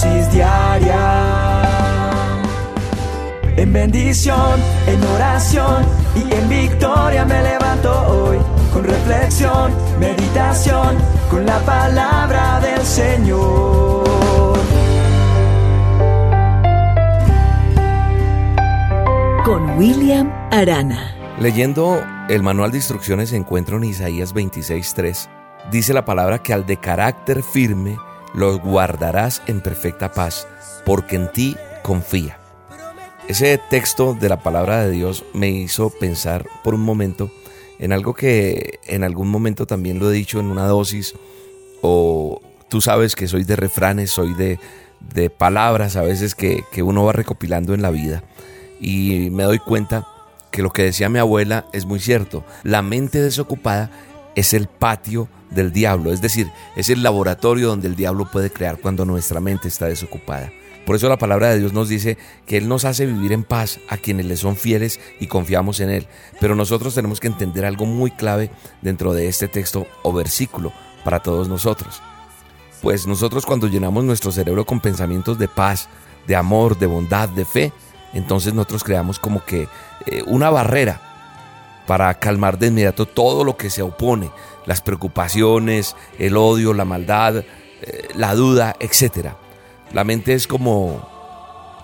dosis diaria. En bendición, en oración y en victoria me levanto hoy. Con reflexión, meditación, con la palabra del Señor. Con William Arana. Leyendo el manual de instrucciones encuentro en Isaías 26:3. Dice la palabra que al de carácter firme los guardarás en perfecta paz, porque en ti confía. Ese texto de la palabra de Dios me hizo pensar por un momento en algo que en algún momento también lo he dicho en una dosis, o tú sabes que soy de refranes, soy de, de palabras a veces que, que uno va recopilando en la vida. Y me doy cuenta que lo que decía mi abuela es muy cierto. La mente desocupada es el patio del diablo, es decir, es el laboratorio donde el diablo puede crear cuando nuestra mente está desocupada. Por eso la palabra de Dios nos dice que Él nos hace vivir en paz a quienes le son fieles y confiamos en Él. Pero nosotros tenemos que entender algo muy clave dentro de este texto o versículo para todos nosotros. Pues nosotros cuando llenamos nuestro cerebro con pensamientos de paz, de amor, de bondad, de fe, entonces nosotros creamos como que eh, una barrera para calmar de inmediato todo lo que se opone, las preocupaciones, el odio, la maldad, eh, la duda, etc. La mente es como,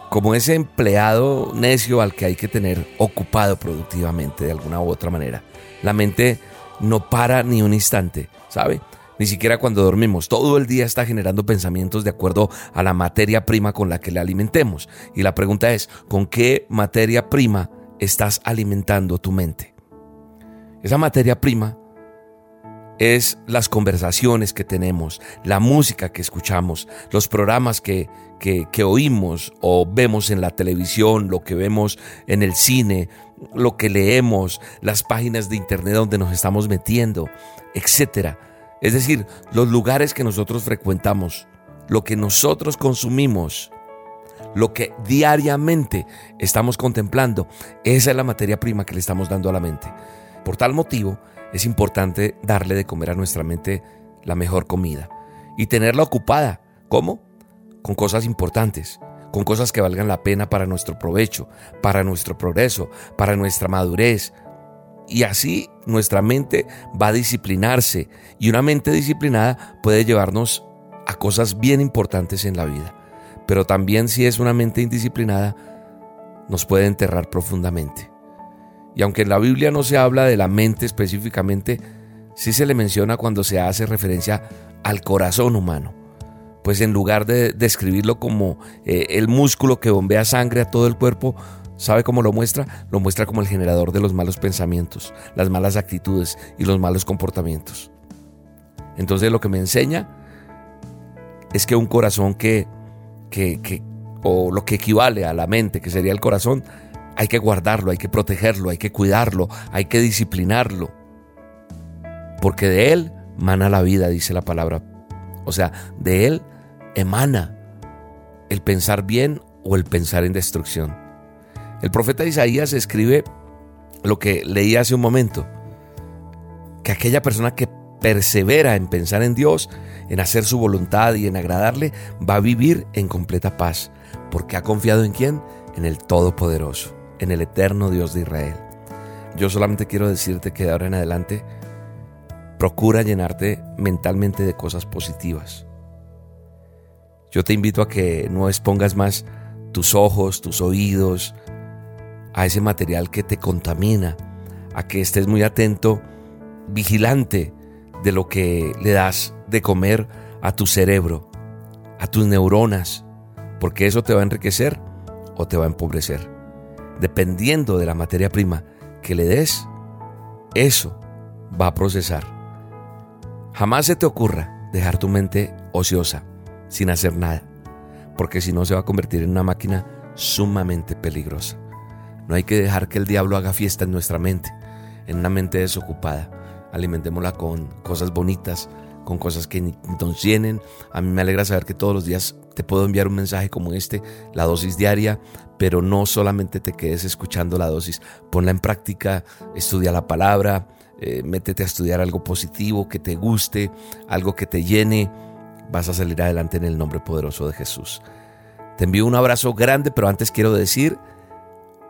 como ese empleado necio al que hay que tener ocupado productivamente de alguna u otra manera. La mente no para ni un instante, ¿sabe? Ni siquiera cuando dormimos. Todo el día está generando pensamientos de acuerdo a la materia prima con la que le alimentemos. Y la pregunta es, ¿con qué materia prima estás alimentando tu mente? Esa materia prima es las conversaciones que tenemos, la música que escuchamos, los programas que, que, oímos o vemos en la televisión, lo que vemos en el cine, lo que leemos, las páginas de internet donde nos estamos metiendo, etc. Es decir, los lugares que nosotros frecuentamos, lo que nosotros consumimos, lo que diariamente estamos contemplando, esa es la materia prima que le estamos dando a la mente. Por tal motivo, es importante darle de comer a nuestra mente la mejor comida y tenerla ocupada. ¿Cómo? Con cosas importantes, con cosas que valgan la pena para nuestro provecho, para nuestro progreso, para nuestra madurez. Y así nuestra mente va a disciplinarse y una mente disciplinada puede llevarnos a cosas bien importantes en la vida. Pero también si es una mente indisciplinada, nos puede enterrar profundamente. Y aunque en la Biblia no se habla de la mente específicamente, sí se le menciona cuando se hace referencia al corazón humano. Pues en lugar de describirlo como eh, el músculo que bombea sangre a todo el cuerpo, ¿sabe cómo lo muestra? Lo muestra como el generador de los malos pensamientos, las malas actitudes y los malos comportamientos. Entonces lo que me enseña es que un corazón que, que, que o lo que equivale a la mente, que sería el corazón, hay que guardarlo, hay que protegerlo, hay que cuidarlo, hay que disciplinarlo. Porque de Él mana la vida, dice la palabra. O sea, de Él emana el pensar bien o el pensar en destrucción. El profeta Isaías escribe lo que leí hace un momento, que aquella persona que persevera en pensar en Dios, en hacer su voluntad y en agradarle, va a vivir en completa paz, porque ha confiado en quién? En el Todopoderoso en el eterno Dios de Israel. Yo solamente quiero decirte que de ahora en adelante procura llenarte mentalmente de cosas positivas. Yo te invito a que no expongas más tus ojos, tus oídos a ese material que te contamina, a que estés muy atento, vigilante de lo que le das de comer a tu cerebro, a tus neuronas, porque eso te va a enriquecer o te va a empobrecer dependiendo de la materia prima que le des, eso va a procesar. Jamás se te ocurra dejar tu mente ociosa, sin hacer nada, porque si no se va a convertir en una máquina sumamente peligrosa. No hay que dejar que el diablo haga fiesta en nuestra mente, en una mente desocupada. Alimentémosla con cosas bonitas, con cosas que nos llenen. A mí me alegra saber que todos los días te puedo enviar un mensaje como este, la dosis diaria, pero no solamente te quedes escuchando la dosis, ponla en práctica, estudia la palabra, eh, métete a estudiar algo positivo que te guste, algo que te llene, vas a salir adelante en el nombre poderoso de Jesús. Te envío un abrazo grande, pero antes quiero decir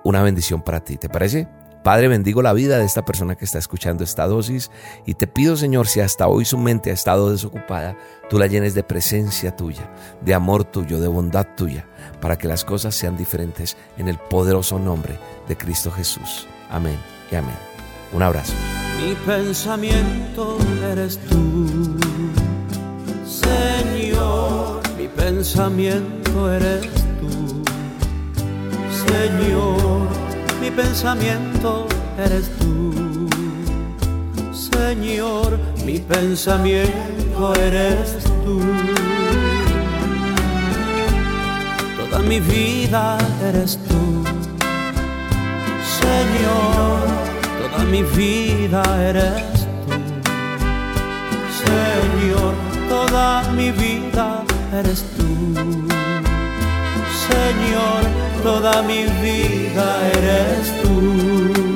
una bendición para ti, ¿te parece? Padre, bendigo la vida de esta persona que está escuchando esta dosis y te pido, Señor, si hasta hoy su mente ha estado desocupada, tú la llenes de presencia tuya, de amor tuyo, de bondad tuya, para que las cosas sean diferentes en el poderoso nombre de Cristo Jesús. Amén y amén. Un abrazo. Mi pensamiento eres tú, Señor. Mi pensamiento eres tú, Señor mi pensamiento eres tú. Señor, mi pensamiento eres tú. Toda mi vida eres tú. Señor, toda mi vida eres tú. Señor, toda mi vida eres tú. Señor, toda mi vida eres tú.